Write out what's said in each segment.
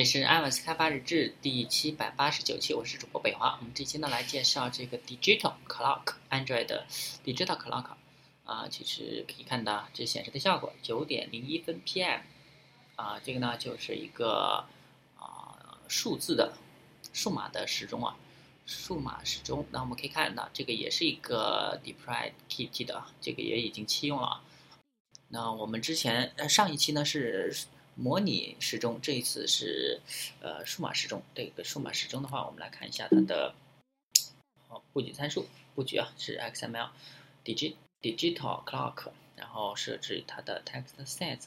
这是 iOS 开发日志第七百八十九期，我是主播北华。我们这期呢来介绍这个 Digital Clock Android 的 Digital Clock 啊，其实可以看到这显示的效果，九点零一分 PM 啊，这个呢就是一个啊数字的数码的时钟啊，数码时钟。那我们可以看到，这个也是一个 Deploy Kit 的，这个也已经启用了。那我们之前呃上一期呢是。模拟时钟，这一次是呃数码时钟。这个数码时钟的话，我们来看一下它的哦布局参数。布局啊是 XML，Digi Digital Clock，然后设置它的 Text Size。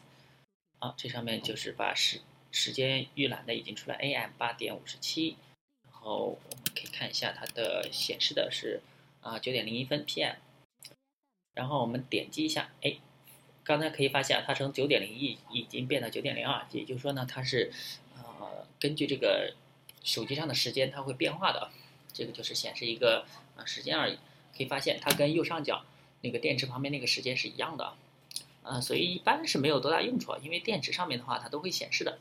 啊，这上面就是把时时间预览的已经出来，AM 八点五十七。然后我们可以看一下它的显示的是啊九点零一分 PM。然后我们点击一下，哎。刚才可以发现，它从九点零一已经变到九点零二，也就是说呢，它是呃根据这个手机上的时间，它会变化的。这个就是显示一个呃时间而已。可以发现，它跟右上角那个电池旁边那个时间是一样的，呃，所以一般是没有多大用处，因为电池上面的话它都会显示的，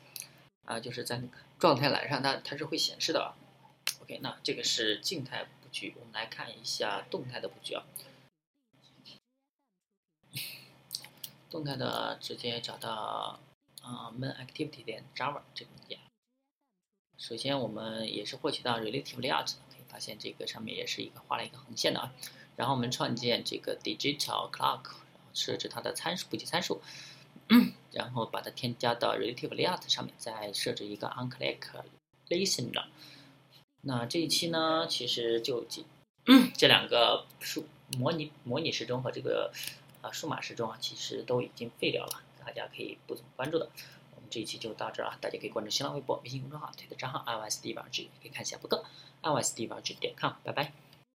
啊，就是在状态栏上它它是会显示的。OK，那这个是静态布局，我们来看一下动态的布局啊。动态的直接找到啊，main activity 点 java 这个文件。首先我们也是获取到 relative layout，可以发现这个上面也是一个画了一个横线的啊。然后我们创建这个 digital clock，设置它的参数，布局参数，然后把它添加到 relative layout 上面，再设置一个 onclock listener。那这一期呢，其实就这 这两个数模拟模拟时钟和这个。啊，数码时钟啊，其实都已经废掉了，大家可以不怎么关注的。我们这一期就到这儿啊，大家可以关注新浪微博、微信公众号、推特账号 iosd 八 g 可以看一下博客 iosd 八 g 点 com 拜拜。